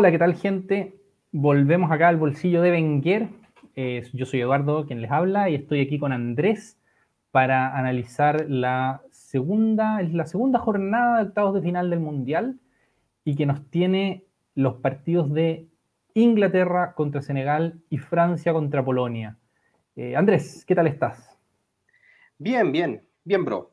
Hola, ¿qué tal gente? Volvemos acá al bolsillo de Wenger. Eh, yo soy Eduardo, quien les habla, y estoy aquí con Andrés para analizar la segunda, la segunda jornada de octavos de final del Mundial y que nos tiene los partidos de Inglaterra contra Senegal y Francia contra Polonia. Eh, Andrés, ¿qué tal estás? Bien, bien, bien, bro.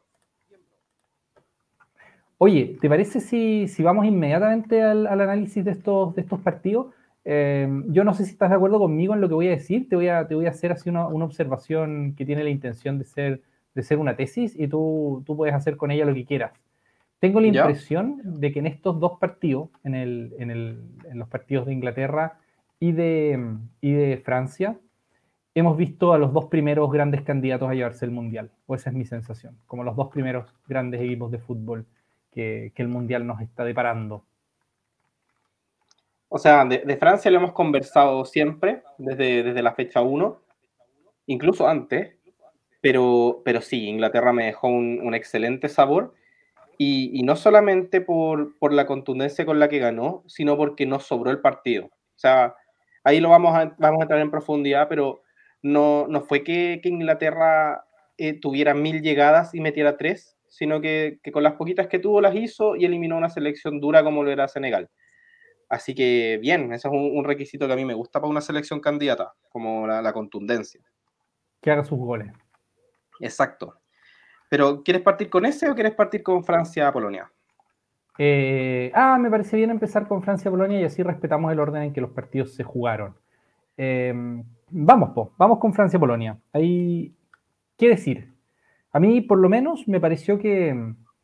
Oye, ¿te parece si, vamos inmediatamente al, análisis de estos, de estos partidos? Eh, yo no sé si estás de acuerdo conmigo en lo que voy a decir, te voy a, te voy a hacer así una, observación que tiene la intención de ser, de ser una tesis y tú, tú puedes hacer con ella lo que quieras. Tengo la impresión de que en estos dos partidos, en, el, en, el, en los partidos de Inglaterra y de, y de Francia, hemos visto a los dos primeros grandes candidatos a llevarse el Mundial, o esa es mi sensación, como los dos primeros grandes equipos de fútbol que, el Mundial nos está deparando? O sea, de, Francia lo hemos conversado siempre, desde, desde la fecha 1, incluso antes, pero, pero sí, Inglaterra me dejó un, excelente sabor. Y, no solamente por, por, la contundencia con la que ganó, sino porque no sobró el partido. O sea, ahí lo vamos a, vamos a entrar en profundidad, pero no, no fue que, que Inglaterra eh, tuviera mil llegadas y metiera tres, sino que, con las poquitas que tuvo las hizo y eliminó una selección dura como lo era Senegal. Así que bien, ese es un, requisito que a mí me gusta para una selección candidata, como la, contundencia. Que haga sus goles. Exacto. Pero, ¿quieres partir con ese o quieres partir con Francia-Polonia? Eh, ah, me parece bien empezar con Francia-Polonia y así respetamos el orden en que los partidos se jugaron. Eh, vamos, po, vamos con Francia-Polonia. Ahí, ¿qué decir? A mí, por lo menos, me pareció que,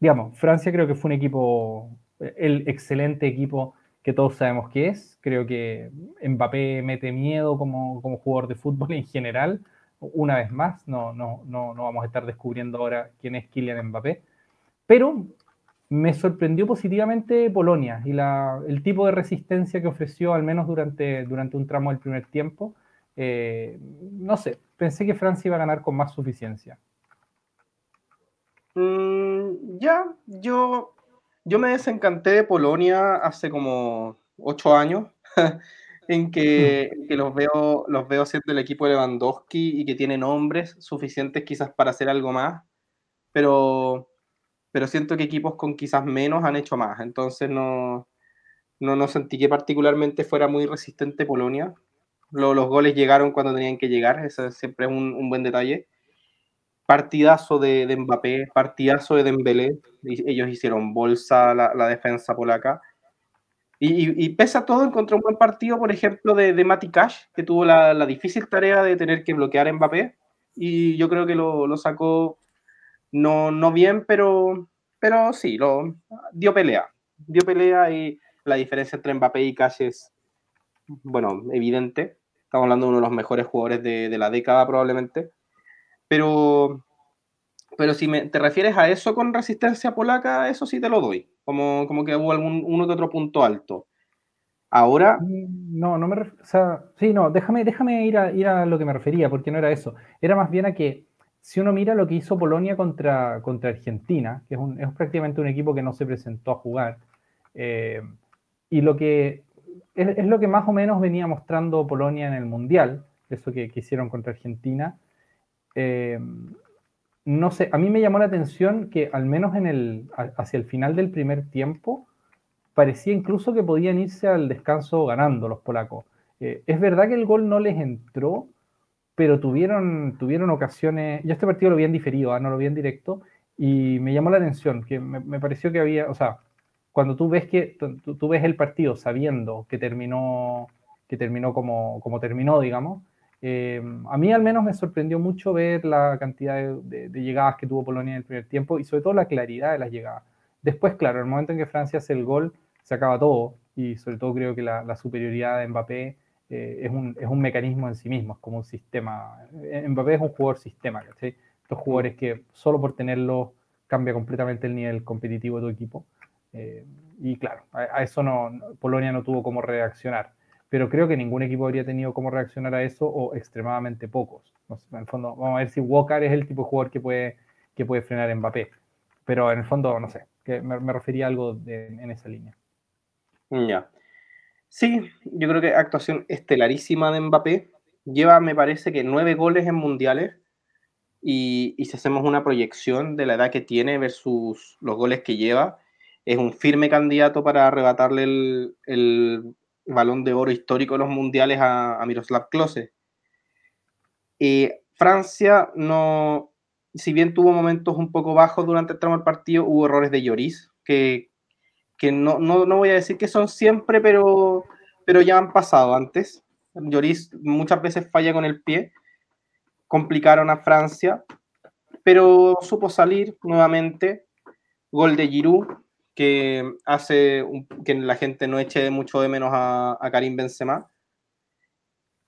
digamos, Francia creo que fue un equipo, el excelente equipo que todos sabemos que es. Creo que Mbappé mete miedo como, como jugador de fútbol en general. Una vez más, no, no, no, no vamos a estar descubriendo ahora quién es Kylian Mbappé. Pero me sorprendió positivamente Polonia y la, el tipo de resistencia que ofreció, al menos durante, durante un tramo del primer tiempo. Eh, no sé, pensé que Francia iba a ganar con más suficiencia. Mm, ya, yo, yo me desencanté de Polonia hace como ocho años, en que, que, los, veo, los veo siendo el equipo de Lewandowski y que tienen hombres suficientes quizás para hacer algo más, pero, pero siento que equipos con quizás menos han hecho más, entonces no, no, no sentí que particularmente fuera muy resistente Polonia. los goles llegaron cuando tenían que llegar, eso siempre es un, un buen detalle partidazo de, de, Mbappé, partidazo de Dembélé, ellos hicieron bolsa la, la defensa polaca. Y, pese a todo, encontró un buen partido, por ejemplo, de, de Mati Cash, que tuvo la, difícil tarea de tener que bloquear a Mbappé, y yo creo que lo, sacó no, no bien, pero, pero sí, lo, dio pelea. Dio pelea y la diferencia entre Mbappé y Cash es, bueno, evidente. Estamos hablando de uno de los mejores jugadores de la década probablemente. Pero, pero si me, te refieres a eso con resistencia polaca, eso sí te lo doy. Como, como que hubo algún uno que otro punto alto. Ahora. Mm, no, no me o sea, sí, no, déjame, déjame ir, a, ir a lo que me refería, porque no era eso. Era más bien a que si uno mira lo que hizo Polonia contra, contra Argentina, que es, un, es prácticamente un equipo que no se presentó a jugar, eh, y lo que es, es, lo que más o menos venía mostrando Polonia en el Mundial, eso que, que hicieron contra Argentina, eh, no sé, a mí me llamó la atención que al menos en el, hacia el final del primer tiempo parecía incluso que podían irse al descanso ganando los polacos. Eh, es verdad que el gol no les entró, pero tuvieron, tuvieron ocasiones, yo este partido lo vi en diferido, ¿ah? no lo vi en directo, y me llamó la atención, que me, pareció que había, o sea, cuando tú ves que tú, ves el partido sabiendo que terminó, que terminó como, como terminó, digamos, eh, a mí al menos me sorprendió mucho ver la cantidad de, llegadas que tuvo Polonia en el primer tiempo y sobre todo la claridad de las llegadas. Después, claro, en el momento en que Francia hace el gol, se acaba todo y sobre todo creo que la, superioridad de Mbappé eh, es, un, es, un, mecanismo en sí mismo, es como un sistema. Eh, Mbappé es un jugador sistema, ¿cachai? Estos jugadores que solo por tenerlo cambia completamente el nivel competitivo de tu equipo. y claro, a, a eso no, Polonia no tuvo cómo reaccionar pero creo que ningún equipo habría tenido cómo reaccionar a eso o extremadamente pocos. en el fondo, vamos a ver si Walker es el tipo de jugador que puede, que puede frenar a Mbappé. Pero en el fondo, no sé, me, refería a algo en esa línea. Ya. Sí, yo creo que actuación estelarísima de Mbappé. Lleva, me parece que nueve goles en mundiales. Y, si hacemos una proyección de la edad que tiene versus los goles que lleva, es un firme candidato para arrebatarle el, balón de oro histórico de los mundiales a, Miroslav Klose. Francia no, si bien tuvo momentos un poco bajos durante el tramo del partido, hubo errores de Lloris, que, que no, no, no, voy a decir que son siempre, pero, pero ya han pasado antes. Lloris muchas veces falla con el pie, complicaron a Francia, pero supo salir nuevamente. Gol de Giroud, que hace que la gente no eche mucho de menos a, Karim Benzema.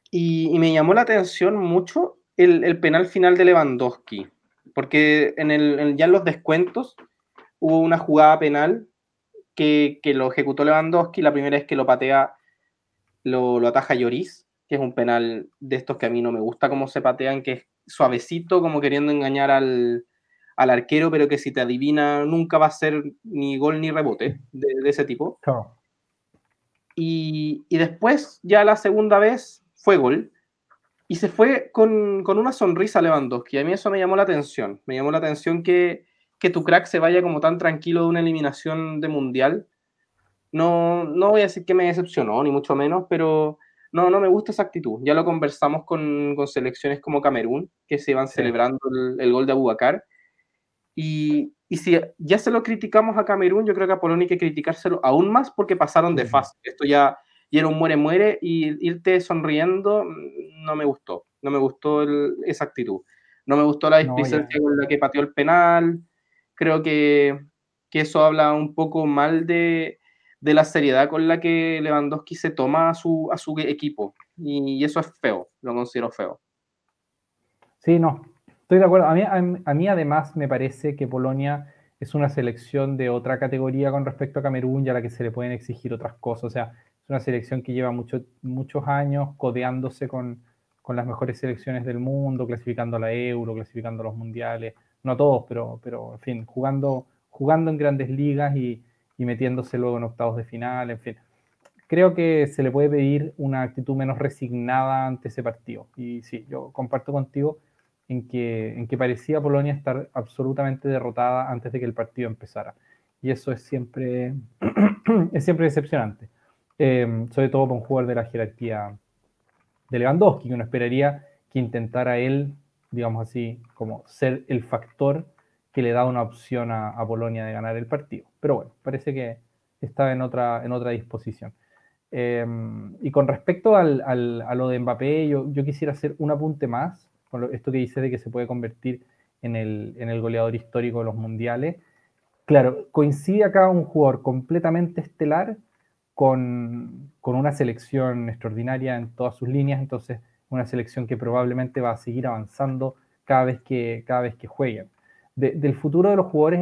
Y, y, me llamó la atención mucho el, el penal final de Lewandowski porque en el, ya en los descuentos hubo una jugada penal que, lo ejecutó Lewandowski, la primera vez que lo patea, lo, lo ataja Lloris, que es un penal de estos que a mí no me gusta cómo se patean, que es suavecito, como queriendo engañar al, arquero, pero que si te adivina nunca va a ser ni gol ni rebote de, ese tipo. Y, y, después, ya la segunda vez, fue gol y se fue con, con, una sonrisa Lewandowski. A mí eso me llamó la atención. Me llamó la atención que, que tu crack se vaya como tan tranquilo de una eliminación de mundial. No, no voy a decir que me decepcionó, ni mucho menos, pero no, no me gusta esa actitud. Ya lo conversamos con, con selecciones como Camerún, que se iban celebrando el, el, gol de Abubakar. Y, y, si ya se lo criticamos a Camerún, yo creo que a Polonia hay que criticárselo aún más porque pasaron de fase. Esto ya y era un muere-muere y irte sonriendo mm, no me gustó, no me gustó esa actitud. No me gustó la displicencia con la que pateó el penal. Creo que, que eso habla un poco mal de, de, la seriedad con la que Lewandowski se toma a su, a su equipo. Y, eso es feo, lo considero feo. Sí, no, estoy de acuerdo. A mí, a mí además me parece que Polonia es una selección de otra categoría con respecto a Camerún y a la que se le pueden exigir otras cosas. O sea, es una selección que lleva mucho, muchos años codeándose con, con, las mejores selecciones del mundo, clasificando a la Euro, clasificando a los mundiales, no todos, pero, pero en fin, jugando, jugando en grandes ligas y, y metiéndose luego en octavos de final, en fin. Creo que se le puede pedir una actitud menos resignada ante ese partido. Y sí, yo comparto contigo en que, en que parecía Polonia estar absolutamente derrotada antes de que el partido empezara. Y eso es siempre, es siempre decepcionante. Em, sobre todo para un jugador de la jerarquía de Lewandowski, que uno esperaría que intentara él, digamos así, como ser el factor que le da una opción a, a Polonia de ganar el partido. Pero bueno, parece que estaba en otra, en otra disposición. Em, y con respecto al, al, a lo de Mbappé, yo, yo, quisiera hacer un apunte más, con esto que dice de que se puede convertir en el, en el goleador histórico de los mundiales. Claro, coincide acá un jugador completamente estelar con, una selección extraordinaria en todas sus líneas, entonces una selección que probablemente va a seguir avanzando cada vez que, cada vez que jueguen. del futuro de los jugadores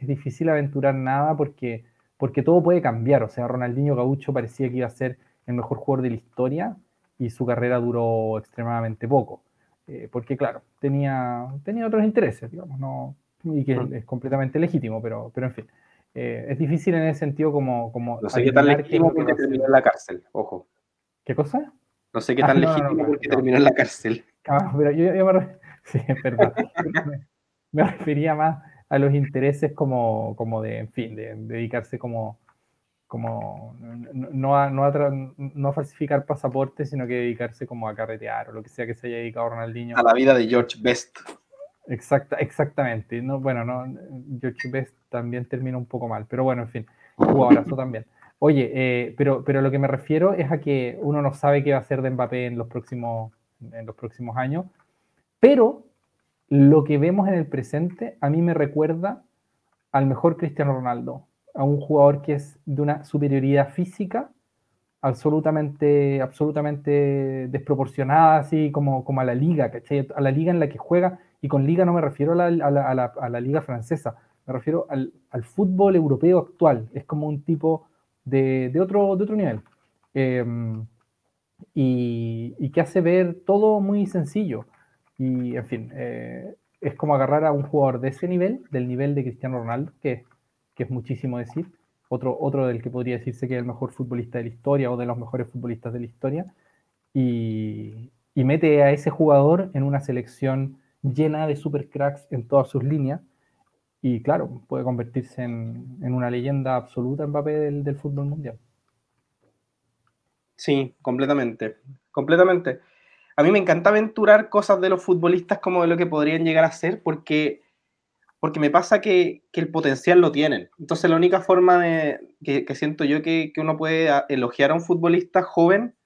es, difícil aventurar nada porque, porque todo puede cambiar. O sea, Ronaldinho Gaucho parecía que iba a ser el mejor jugador de la historia y su carrera duró extremadamente poco. Eh, porque, claro, tenía, tenía otros intereses, digamos, no, y que es completamente legítimo, pero, pero en fin. Eh, es difícil en ese sentido como... como no sé qué tan legítimo porque terminó en la cárcel, ojo. ¿Qué cosa? No sé qué tan ah, legítimo porque terminó en la cárcel. Ah, pero yo, yo me... Sí, es verdad. me, refería más a los intereses como, como de, en fin, de, dedicarse como, como no a, no, a no a falsificar pasaportes, sino que dedicarse como a carretear o lo que sea que se haya dedicado Ronaldinho. A la vida de George Best. Exacta, exactamente. No, bueno, no, George Best también termina un poco mal, pero bueno, en fin, jugadorazo también. Oye, eh, pero, pero lo que me refiero es a que uno no sabe qué va a hacer de Mbappé en los próximos, en los próximos años, pero lo que vemos en el presente a mí me recuerda al mejor Cristiano Ronaldo, a un jugador que es de una superioridad física absolutamente, absolutamente desproporcionada, así como, como a la liga, ¿cachai? A la liga en la que juega y con liga no me refiero a la, liga francesa, me refiero al, fútbol europeo actual. Es como un tipo de, otro, de otro nivel. Em, y, que hace ver todo muy sencillo. Y, en fin, eh, es como agarrar a un jugador de ese nivel, del nivel de Cristiano Ronaldo, que, que es muchísimo decir, otro, otro del que podría decirse que es el mejor futbolista de la historia o de los mejores futbolistas de la historia, y, y mete a ese jugador en una selección llena de supercracks en todas sus líneas. Y claro, puede convertirse en, en una leyenda absoluta en papel del, del, fútbol mundial. Sí, completamente. Completamente. A mí me encanta aventurar cosas de los futbolistas como de lo que podrían llegar a ser, porque, porque me pasa que, que el potencial lo tienen. Entonces, la única forma de, que, que siento yo que, que, uno puede elogiar a un futbolista joven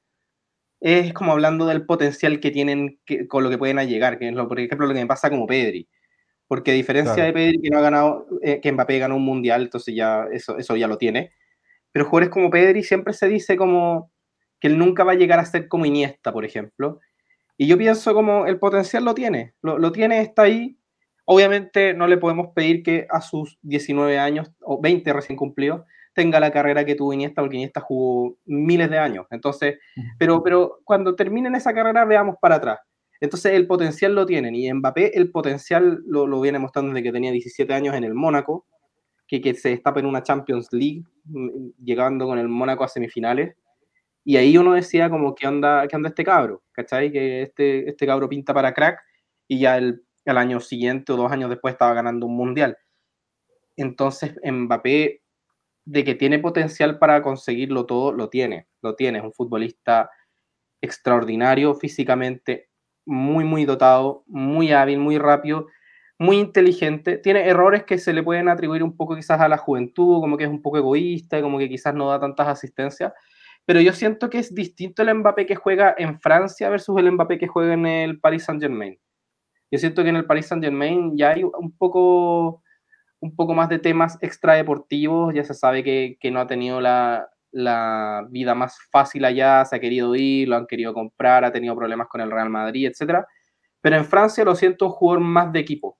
es como hablando del potencial que tienen con lo que pueden llegar, que es lo, por ejemplo lo que me pasa como Pedri. Porque a diferencia claro. de Pedri, que no ha ganado, eh, que Mbappé ganó un mundial, entonces ya eso, eso ya lo tiene. Pero jugadores como Pedri siempre se dice como que él nunca va a llegar a ser como Iniesta, por ejemplo. Y yo pienso como el potencial lo tiene, lo, lo tiene, está ahí. Obviamente no le podemos pedir que a sus 19 años o 20 recién cumplidos tenga la carrera que tuvo Iniesta, porque Iniesta jugó miles de años. Entonces, pero, pero cuando terminen esa carrera, veamos para atrás. Entonces, el potencial lo tienen. Y Mbappé, el potencial lo, lo viene mostrando desde que tenía 17 años en el Mónaco, que, que se destapa en una Champions League, llegando con el Mónaco a semifinales. Y ahí uno decía como, ¿qué onda, qué onda este cabro? ¿Cachai? Que este, este cabro pinta para crack y ya el, el año siguiente o dos años después estaba ganando un mundial. Entonces, Mbappé de que tiene potencial para conseguirlo todo, lo tiene, lo tiene. Es un futbolista extraordinario físicamente, muy, muy dotado, muy hábil, muy rápido, muy inteligente. Tiene errores que se le pueden atribuir un poco quizás a la juventud, como que es un poco egoísta, como que quizás no da tantas asistencias. Pero yo siento que es distinto el Mbappé que juega en Francia versus el Mbappé que juega en el Paris Saint Germain. Yo siento que en el Paris Saint Germain ya hay un poco un poco más de temas extradeportivos, ya se sabe que, no ha tenido la, la, vida más fácil allá, se ha querido ir, lo han querido comprar, ha tenido problemas con el Real Madrid, etc. Pero en Francia lo siento un jugador más de equipo.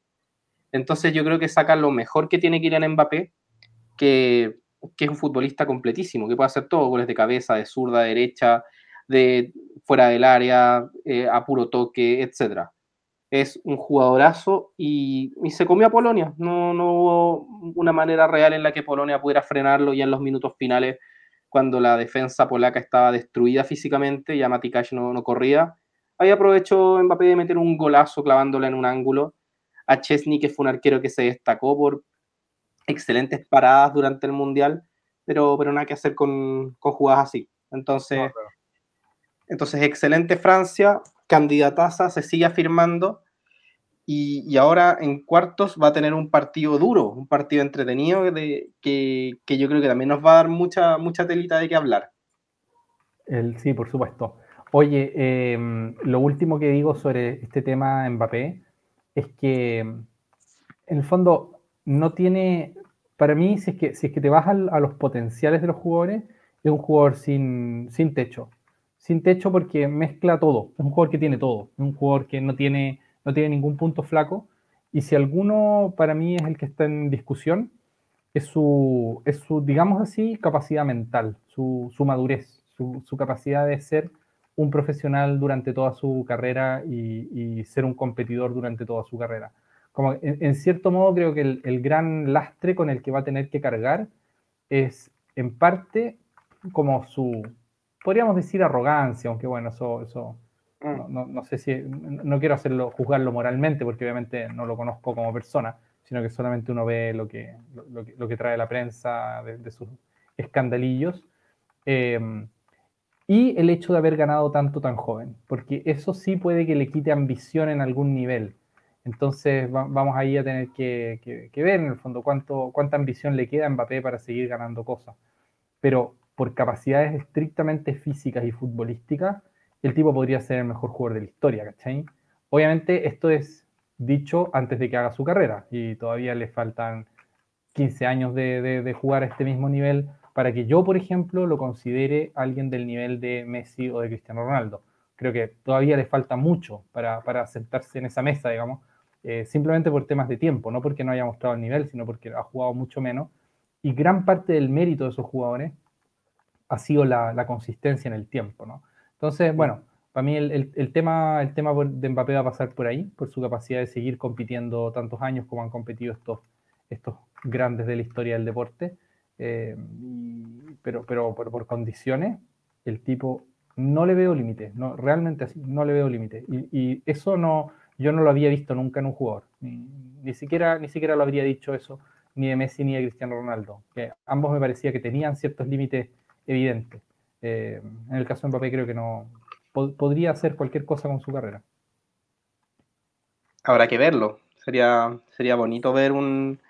Entonces yo creo que saca lo mejor que tiene Kylian Mbappé, que, que es un futbolista completísimo, que puede hacer todo, goles de cabeza, de zurda, derecha, de fuera del área, eh, a puro toque, etcétera es un jugadorazo y, y, se comió a Polonia. No, no hubo una manera real en la que Polonia pudiera frenarlo ya en los minutos finales, cuando la defensa polaca estaba destruida físicamente, ya Matikash no, no corría. Ahí aprovechó Mbappé de meter un golazo clavándola en un ángulo. A Chesney, que fue un arquero que se destacó por excelentes paradas durante el Mundial, pero, pero nada que hacer con, con jugadas así. Entonces, no, entonces, excelente Francia, candidataza se sigue afirmando y, ahora en cuartos va a tener un partido duro, un partido entretenido que, que, yo creo que también nos va a dar mucha, mucha telita de qué hablar. El, sí, por supuesto. Oye, eh, lo último que digo sobre este tema Mbappé es que en el fondo no tiene, para mí, si es que, si es que te vas a, a los potenciales de los jugadores, es un jugador sin, sin techo sin techo porque mezcla todo. Es un jugador que tiene todo. Es un jugador que no tiene, no tiene ningún punto flaco. Y si alguno para mí es el que está en discusión, es su, es su digamos así, capacidad mental, su, su madurez, su, su, capacidad de ser un profesional durante toda su carrera y, y ser un competidor durante toda su carrera. Como en, en cierto modo creo que el, el gran lastre con el que va a tener que cargar es en parte como su, podríamos decir arrogancia, aunque bueno, eso, eso no, no, no, sé si, no quiero hacerlo, juzgarlo moralmente, porque obviamente no lo conozco como persona, sino que solamente uno ve lo que, lo, que, lo que trae la prensa de, de sus escandalillos. Eh, y el hecho de haber ganado tanto tan joven, porque eso sí puede que le quite ambición en algún nivel. Entonces va, vamos ahí a tener que, que, que, ver en el fondo cuánto, cuánta ambición le queda a Mbappé para seguir ganando cosas. Pero por capacidades estrictamente físicas y futbolísticas, el tipo podría ser el mejor jugador de la historia, ¿cachai? Obviamente esto es dicho antes de que haga su carrera y todavía le faltan 15 años de, jugar a este mismo nivel para que yo, por ejemplo, lo considere alguien del nivel de Messi o de Cristiano Ronaldo. Creo que todavía le falta mucho para, para sentarse en esa mesa, digamos, eh, simplemente por temas de tiempo, no porque no haya mostrado el nivel, sino porque ha jugado mucho menos. Y gran parte del mérito de esos jugadores ha sido la, la, consistencia en el tiempo, ¿no? Entonces, bueno, para mí el, el, el, tema, el tema de Mbappé va a pasar por ahí, por su capacidad de seguir compitiendo tantos años como han competido estos, estos grandes de la historia del deporte. eh, pero, pero, por condiciones, el tipo no le veo límite, no, realmente así, no le veo límite. Y, eso no, yo no lo había visto nunca en un jugador, ni, siquiera, ni siquiera lo habría dicho eso ni de Messi ni de Cristiano Ronaldo, que ambos me parecía que tenían ciertos límites evidentes. Eh, en el caso de Mbappé creo que no podría hacer cualquier cosa con su carrera. Habrá que verlo. Sería, sería bonito ver un,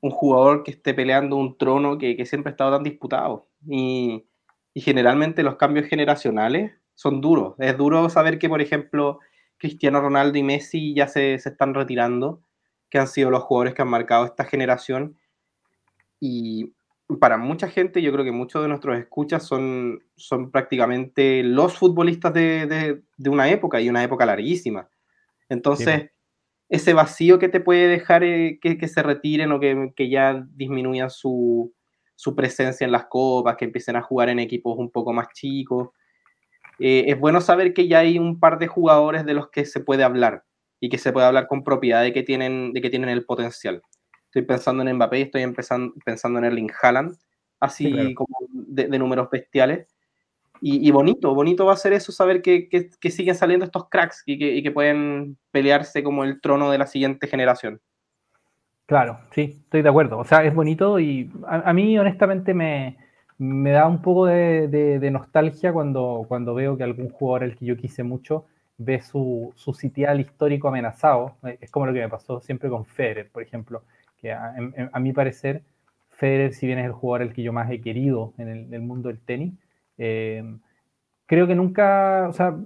un jugador que esté peleando un trono que, que siempre ha estado tan disputado. Y, y, generalmente los cambios generacionales son duros. Es duro saber que, por ejemplo, Cristiano Ronaldo y Messi ya se, se están retirando, que han sido los jugadores que han marcado esta generación. Y para mucha gente, yo creo que muchos de nuestros escuchas son, son prácticamente los futbolistas de, de, una época y una época larguísima. Entonces, ese vacío que te puede dejar eh, que, que, se retiren o que, que ya disminuyan su, su, presencia en las copas, que empiecen a jugar en equipos un poco más chicos. Eh, es bueno saber que ya hay un par de jugadores de los que se puede hablar y que se puede hablar con propiedad de que tienen, de que tienen el potencial estoy pensando en Mbappé, estoy empezando, pensando en Erling Haaland, así como de, números bestiales. Y, bonito, bonito va a ser eso, saber que, que, siguen saliendo estos cracks y que, y que, pueden pelearse como el trono de la siguiente generación. Claro, sí, estoy de acuerdo. O sea, es bonito y a, mí honestamente me, me, da un poco de, de, nostalgia cuando, cuando veo que algún jugador el que yo quise mucho ve su, su sitial histórico amenazado. Es como lo que me pasó siempre con Federer, por ejemplo que a, mi parecer, Federer, si bien es el jugador el que yo más he querido en el, mundo del tenis, eh, creo que nunca, o sea,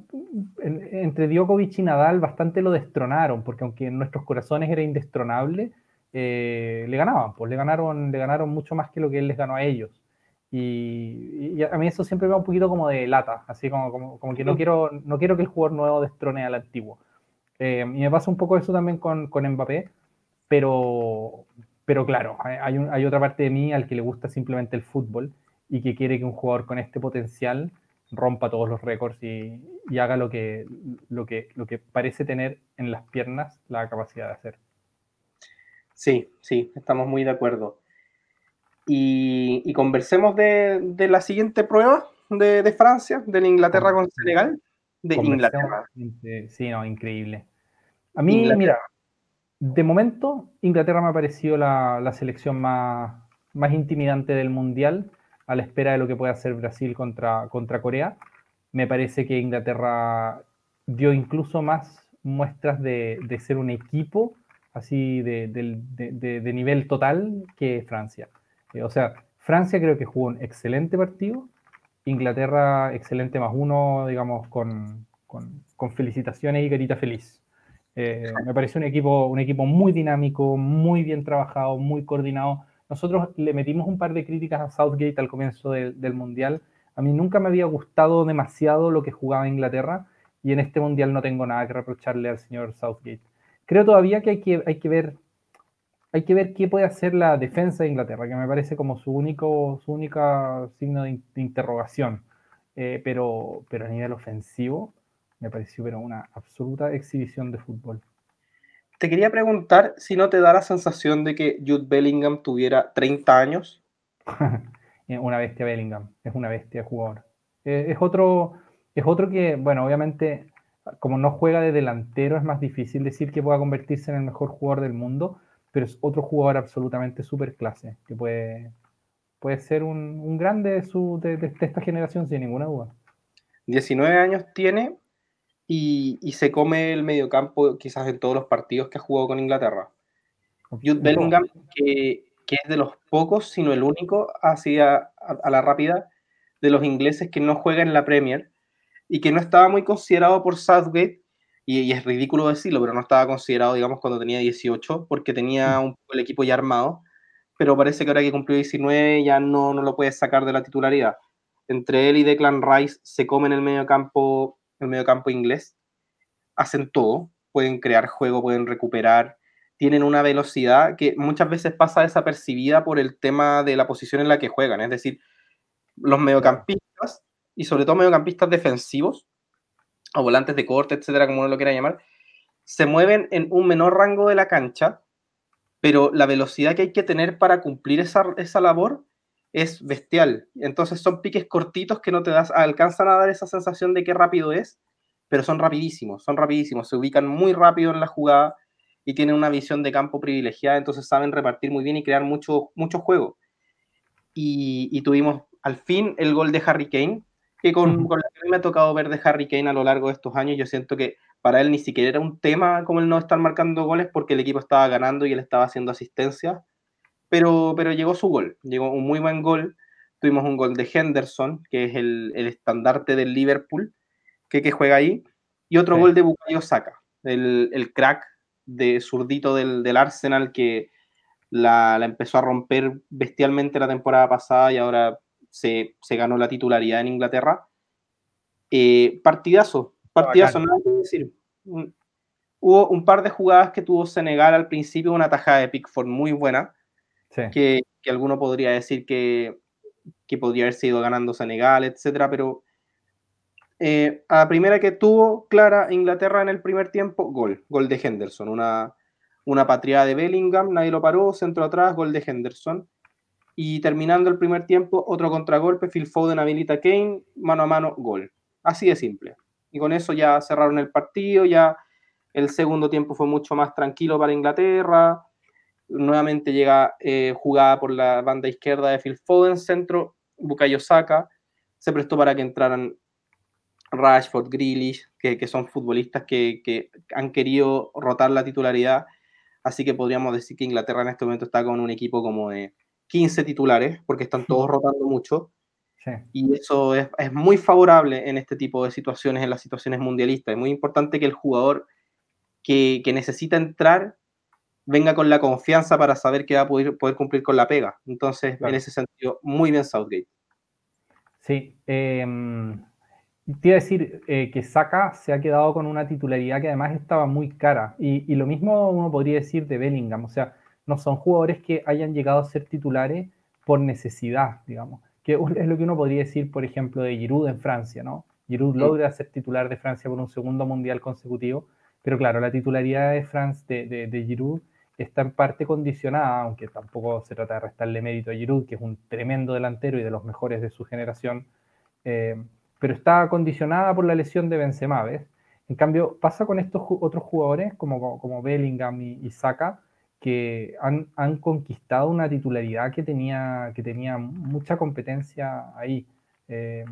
entre Djokovic y Nadal bastante lo destronaron, porque aunque en nuestros corazones era indestronable, eh, le ganaban, pues le ganaron, le ganaron mucho más que lo que él les ganó a ellos. Y, a mí eso siempre me da un poquito como de lata, así como, como, que no quiero, no quiero que el jugador nuevo destrone al antiguo. Eh, y me pasa un poco eso también con, con Mbappé, pero, pero claro, hay, hay otra parte de mí al que le gusta simplemente el fútbol y que quiere que un jugador con este potencial rompa todos los récords y, y, haga lo que, lo, que, lo que parece tener en las piernas la capacidad de hacer. Sí, sí, estamos muy de acuerdo. Y, y conversemos de, de, la siguiente prueba de, de Francia, de la Inglaterra con Senegal. De Inglaterra. Sí, no, increíble. A mí, mira, de momento, Inglaterra me ha parecido la, selección más, intimidante del Mundial, a la espera de lo que pueda hacer Brasil contra, contra Corea. Me parece que Inglaterra dio incluso más muestras de, ser un equipo así de, nivel total que Francia. Eh, o sea, Francia creo que jugó un excelente partido, Inglaterra excelente más uno, digamos, con, con felicitaciones y carita feliz. Eh, me parece un equipo, un equipo muy dinámico, muy bien trabajado, muy coordinado. Nosotros le metimos un par de críticas a Southgate al comienzo del Mundial. A mí nunca me había gustado demasiado lo que jugaba Inglaterra y en este Mundial no tengo nada que reprocharle al señor Southgate. Creo todavía que hay que, hay que ver hay que ver qué puede hacer la defensa de Inglaterra, que me parece como su único su única signo de, interrogación. Eh, pero, pero a nivel ofensivo, me pareció pero una absoluta exhibición de fútbol. Te quería preguntar si no te da la sensación de que Jude Bellingham tuviera 30 años. una bestia Bellingham, es una bestia jugador. Eh, es, otro, es otro que, bueno, obviamente, como no juega de delantero, es más difícil decir que pueda convertirse en el mejor jugador del mundo, pero es otro jugador absolutamente super clase, que puede, puede ser un, grande de, su, de esta generación sin ninguna duda. 19 años tiene y, se come el mediocampo quizás en todos los partidos que ha jugado con Inglaterra. Jude Bellingham, que, que, es de los pocos, sino el único, hacia a, la rápida, de los ingleses que no juega en la Premier y que no estaba muy considerado por Southgate, y, es ridículo decirlo, pero no estaba considerado, digamos, cuando tenía 18, porque tenía un, el equipo ya armado, pero parece que ahora que cumplió 19 ya no, no lo puede sacar de la titularidad. Entre él y Declan Rice se comen el mediocampo el mediocampo inglés, hacen todo, pueden crear juego, pueden recuperar, tienen una velocidad que muchas veces pasa desapercibida por el tema de la posición en la que juegan, es decir, los mediocampistas y sobre todo mediocampistas defensivos o volantes de corte, etcétera, como uno lo quiera llamar, se mueven en un menor rango de la cancha, pero la velocidad que hay que tener para cumplir esa, esa labor es bestial. Entonces son piques cortitos que no te das, alcanzan a dar esa sensación de qué rápido es, pero son rapidísimos, son rapidísimos, se ubican muy rápido en la jugada y tienen una visión de campo privilegiada, entonces saben repartir muy bien y crear mucho, mucho juego. Y, tuvimos al fin el gol de Harry Kane, que con, con, la que me ha tocado ver de Harry Kane a lo largo de estos años, yo siento que para él ni siquiera era un tema como el no estar marcando goles porque el equipo estaba ganando y él estaba haciendo asistencia, pero, pero llegó su gol, llegó un muy buen gol. Tuvimos un gol de Henderson, que es el, el estandarte del Liverpool, que, que juega ahí, y otro gol de Bukayo Saka, el, el crack de zurdito del, del Arsenal que la, la, empezó a romper bestialmente la temporada pasada y ahora se, se ganó la titularidad en Inglaterra. Eh, partidazo, partidazo, nada que decir. Hubo un par de jugadas que tuvo Senegal al principio, una tajada de Pickford muy buena, que, alguno podría decir que, que podría haber sido ganando Senegal, etcétera, pero eh, a la primera que tuvo clara Inglaterra en el primer tiempo, gol, gol de Henderson, una, una patriada de Bellingham, nadie lo paró, centro atrás, gol de Henderson. Y terminando el primer tiempo, otro contragolpe, Phil Foden habilita Kane, mano a mano, gol. Así de simple. Y con eso ya cerraron el partido, ya el segundo tiempo fue mucho más tranquilo para Inglaterra. Nuevamente llega eh, jugada por la banda izquierda de Phil Foden, centro, Bukayo Saka. Se prestó para que entraran Rashford, Grealish, que, son futbolistas que, han querido rotar la titularidad. Así que podríamos decir que Inglaterra en este momento está con un equipo como de 15 titulares, porque están todos rotando mucho. Y eso es, muy favorable en este tipo de situaciones, en las situaciones mundialistas. Es muy importante que el jugador que, necesita entrar venga con la confianza para saber que va a poder, poder cumplir con la pega. Entonces, en ese sentido, muy bien Southgate. Sí, eh, te iba a decir eh, que Saka se ha quedado con una titularidad que además estaba muy cara. Y, lo mismo uno podría decir de Bellingham. O sea, no son jugadores que hayan llegado a ser titulares por necesidad, digamos. Que es lo que uno podría decir, por ejemplo, de Giroud en Francia, ¿no? Giroud logra ser titular de Francia por un segundo mundial consecutivo. Pero claro, la titularidad de, France, de, de, Giroud está en parte condicionada, aunque tampoco se trata de restarle mérito a Giroud, que es un tremendo delantero y de los mejores de su generación. Eh, pero está condicionada por la lesión de Benzema, ¿ves? En cambio, pasa con estos otros jugadores como, como Bellingham y, Saka, que han, han, conquistado una titularidad que tenía, que tenía mucha competencia ahí. Eh,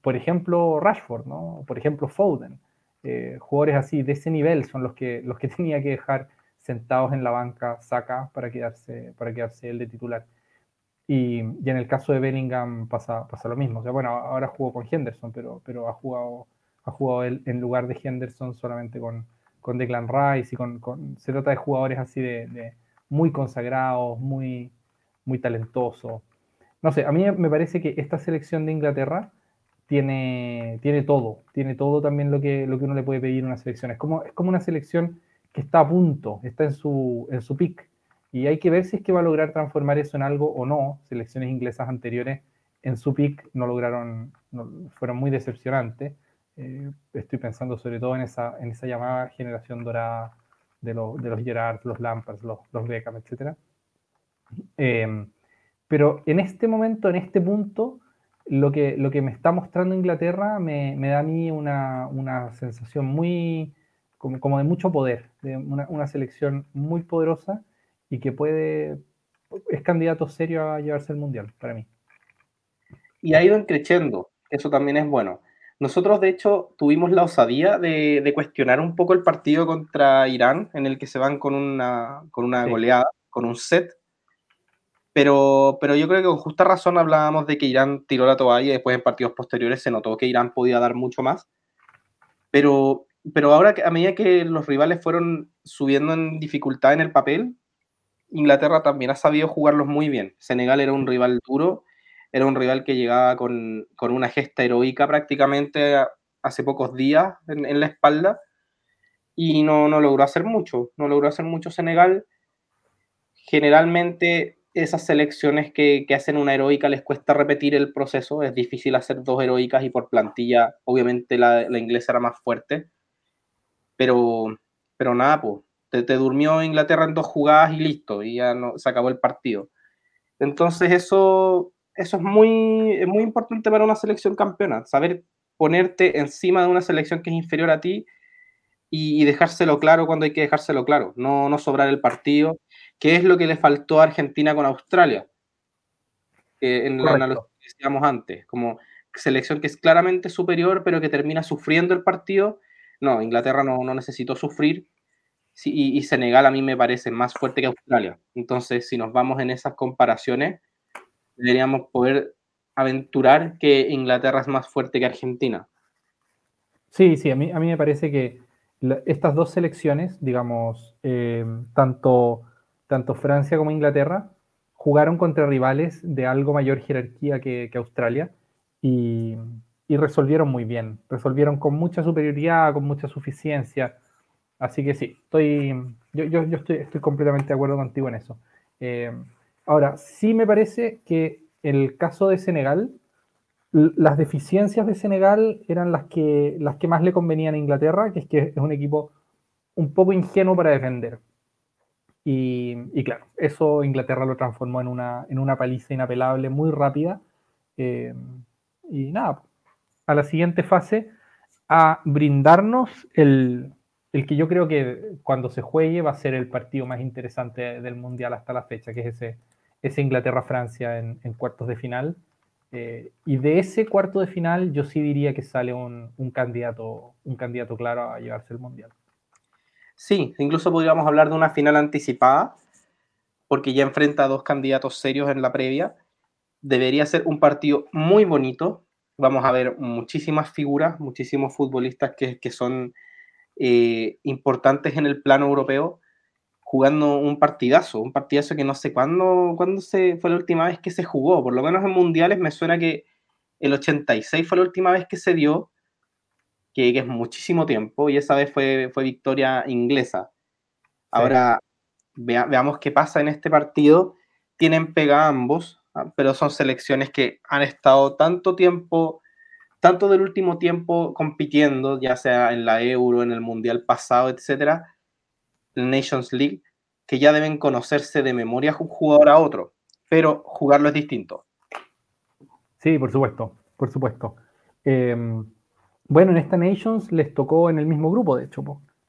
por ejemplo, Rashford, ¿no? Por ejemplo, Foden. Eh, jugadores así de ese nivel son los que, los que tenía que dejar sentados en la banca Saka para quedarse, para quedarse él de titular. Y, en el caso de Bellingham pasa, pasa lo mismo. O bueno, ahora jugó con Henderson, pero, pero ha jugado, ha jugado él en lugar de Henderson solamente con, con Declan Rice y con, con, se trata de jugadores así de, muy consagrados, muy, muy talentosos. No sé, a mí me parece que esta selección de Inglaterra tiene, tiene todo, tiene todo también lo que, lo que uno le puede pedir a una selección. Es como, es como una selección que está a punto, está en su, en su pick. Y hay que ver si es que va a lograr transformar eso en algo o no. Selecciones inglesas anteriores en su pick no lograron, fueron muy decepcionantes. Eh, estoy pensando sobre todo en esa, en esa llamada generación dorada de, de los Gerard, los Lampards, los, los Beckham, etc. Eh, pero en este momento, en este punto, lo que, lo que me está mostrando Inglaterra me, me da a mí una, una sensación muy, como, como, de mucho poder, de una, una selección muy poderosa y que puede, es candidato serio a llevarse el mundial, para mí. Y ha ido creciendo, eso también es bueno. Nosotros, de hecho, tuvimos la osadía de, de, cuestionar un poco el partido contra Irán, en el que se van con una, con una goleada, con un set. Pero, pero yo creo que con justa razón hablábamos de que Irán tiró la toalla y después en partidos posteriores se notó que Irán podía dar mucho más. Pero, pero ahora, a medida que los rivales fueron subiendo en dificultad en el papel, Inglaterra también ha sabido jugarlos muy bien. Senegal era un rival duro, era un rival que llegaba con, una gesta heroica prácticamente hace pocos días en, la espalda y no, no, logró hacer mucho, no logró hacer mucho Senegal. Generalmente esas selecciones que, hacen una heroica les cuesta repetir el proceso, es difícil hacer dos heroicas y por plantilla obviamente la, la inglesa era más fuerte, pero, pero nada, pues te, durmió Inglaterra en dos jugadas y listo, y ya no, se acabó el partido. Entonces eso eso es muy, muy importante para una selección campeona, saber ponerte encima de una selección que es inferior a ti y, dejárselo claro cuando hay que dejárselo claro, no, no sobrar el partido, que es lo que le faltó a Argentina con Australia, en la analogía que decíamos antes, como selección que es claramente superior, pero que termina sufriendo el partido. No, Inglaterra no, no necesitó sufrir y, Senegal a mí me parece más fuerte que Australia. Entonces, si nos vamos en esas comparaciones, deberíamos poder aventurar que Inglaterra es más fuerte que Argentina. Sí, sí, a mí, a mí me parece que estas dos selecciones, digamos, eh, tanto, tanto Francia como Inglaterra, jugaron contra rivales de algo mayor jerarquía que, Australia y, resolvieron muy bien, resolvieron con mucha superioridad, con mucha suficiencia. Así que sí, estoy, yo, yo, estoy, estoy, completamente de acuerdo contigo en eso. Eh, ahora, sí me parece que el caso de Senegal, las deficiencias de Senegal eran las que, las que más le convenían a Inglaterra, que es que es un equipo un poco ingenuo para defender. Y, claro, eso Inglaterra lo transformó en una, en una paliza inapelable muy rápida. Eh, y nada, a la siguiente fase, a brindarnos el, el, que yo creo que cuando se juegue va a ser el partido más interesante del Mundial hasta la fecha, que es ese, ese Inglaterra-Francia en, cuartos de final. Eh, y de ese cuarto de final yo sí diría que sale un, un, candidato, un candidato claro a llevarse el Mundial. Sí, incluso podríamos hablar de una final anticipada, porque ya enfrenta a dos candidatos serios en la previa. Debería ser un partido muy bonito. Vamos a ver muchísimas figuras, muchísimos futbolistas que, que son eh, importantes en el plano europeo, jugando un partidazo, un partidazo que no sé cuándo, cuándo se, fue la última vez que se jugó. Por lo menos en mundiales me suena que el 86 fue la última vez que se dio que, es muchísimo tiempo, y esa vez fue, fue victoria inglesa. Ahora, veamos qué pasa en este partido. Tienen pega ambos. Pero son selecciones que han estado tanto tiempo, tanto del último tiempo compitiendo, ya sea en la Euro, en el Mundial pasado, etcétera, Nations League, que ya deben conocerse de memoria un jugador a otro, pero jugarlo es distinto. Sí, por supuesto, por supuesto. Eh, bueno, en esta Nations les tocó en el mismo grupo, de hecho.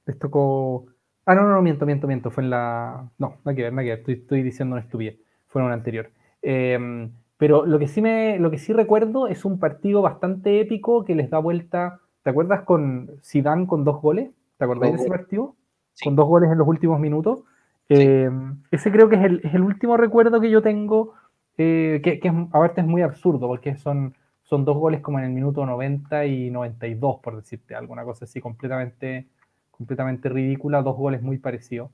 Les tocó. Ah, no, no, no, miento, miento, miento. Fue en la. No, no hay que ver, no hay que ver. Estoy, estoy diciendo una estupidez. Fue en una anterior. Em, pero lo que, sí me, lo que sí recuerdo es un partido bastante épico que les da vuelta. ¿Te acuerdas con Zidane con dos goles? ¿Te acordáis de ese partido? Con dos goles en los últimos minutos. Em, ese creo que es el, es el, último recuerdo que yo tengo, eh, que, que es, aparte es muy absurdo, porque son son dos goles como en el minuto 90 y 92, por decirte alguna cosa así, completamente, completamente ridícula, dos goles muy parecidos.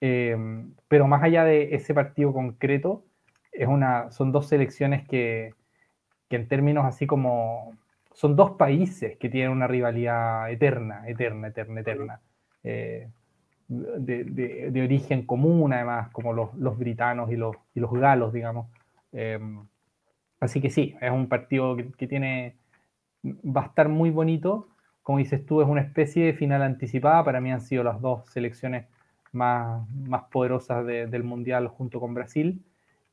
Em, pero más allá de ese partido concreto, es una, son dos selecciones que, que en términos así como son dos países que tienen una rivalidad eterna, eterna, eterna, eterna. Eh, de, de, origen común, además, como los, los britanos y los, y los galos, digamos. Em, Así que sí, es un partido que, tiene, va a estar muy bonito. Como dices tú, es una especie de final anticipada. Para mí han sido las dos selecciones más, más poderosas del Mundial junto con Brasil.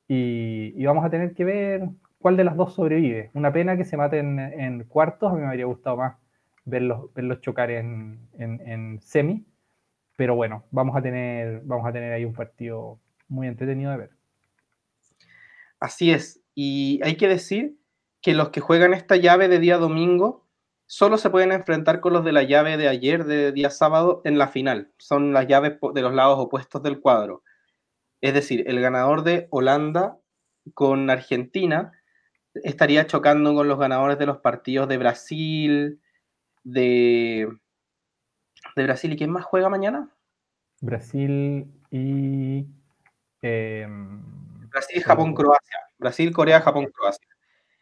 Y, vamos a tener que ver cuál de las dos sobrevive. Una pena que se maten en, cuartos. A mí me habría gustado más verlos, verlos chocar en, en, semi. Pero bueno, vamos a, tener, vamos a tener ahí un partido muy entretenido de ver. Así es. Y hay que decir que los que juegan esta llave de día domingo solo se pueden enfrentar con los de la llave de ayer, de día sábado, en la final. Son las llaves de los lados opuestos del cuadro. Es decir, el ganador de Holanda con Argentina estaría chocando con los ganadores de los partidos de Brasil, de, de Brasil. ¿Y quién más juega mañana? Brasil y... Em, Brasil, Japón, Croacia. Brasil, Corea, Japón, Croacia.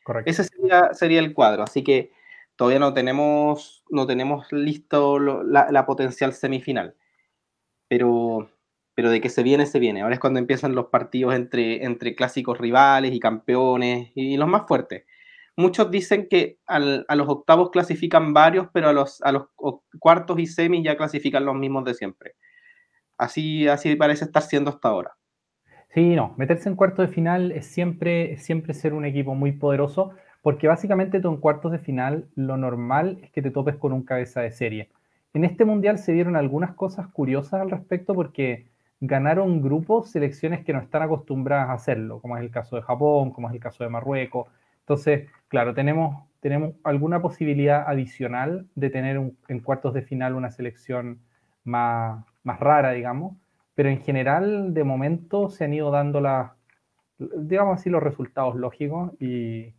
Correcto. Ese sería, el cuadro, así que todavía no tenemos, no tenemos listo la, potencial semifinal. Pero, pero de que se viene, se viene. Ahora es cuando empiezan los partidos entre, entre clásicos rivales y campeones y los más fuertes. Muchos dicen que a los octavos clasifican varios, pero a los, a los cuartos y semis ya clasifican los mismos de siempre. Así, así parece estar siendo hasta ahora. Sí, no, meterse en cuartos de final es siempre, siempre ser un equipo muy poderoso, porque básicamente tú en cuartos de final lo normal es que te topes con un cabeza de serie. En este mundial se dieron algunas cosas curiosas al respecto porque ganaron grupos, selecciones que no están acostumbradas a hacerlo, como es el caso de Japón, como es el caso de Marruecos. Entonces, claro, tenemos, tenemos alguna posibilidad adicional de tener en cuartos de final una selección más, más rara, digamos, pero en general, de momento, se han ido dando las, digamos así, los resultados lógicos y,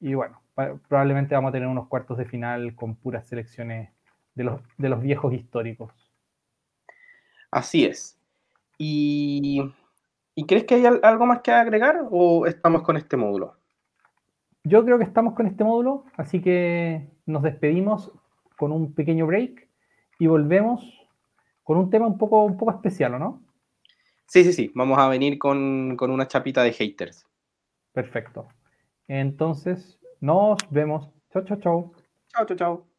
y bueno, probablemente vamos a tener unos cuartos de final con puras selecciones de los, de los viejos históricos. Así es. ¿Y, ¿Y crees que hay algo más que agregar o estamos con este módulo? Yo creo que estamos con este módulo, así que nos despedimos con un pequeño break y volvemos con un tema un poco, un poco especial, ¿o no? Sí, sí, sí. Vamos a venir con, con una chapita de haters. Perfecto. Entonces, nos vemos. Chao, chao, chao. Chao, chao, chao.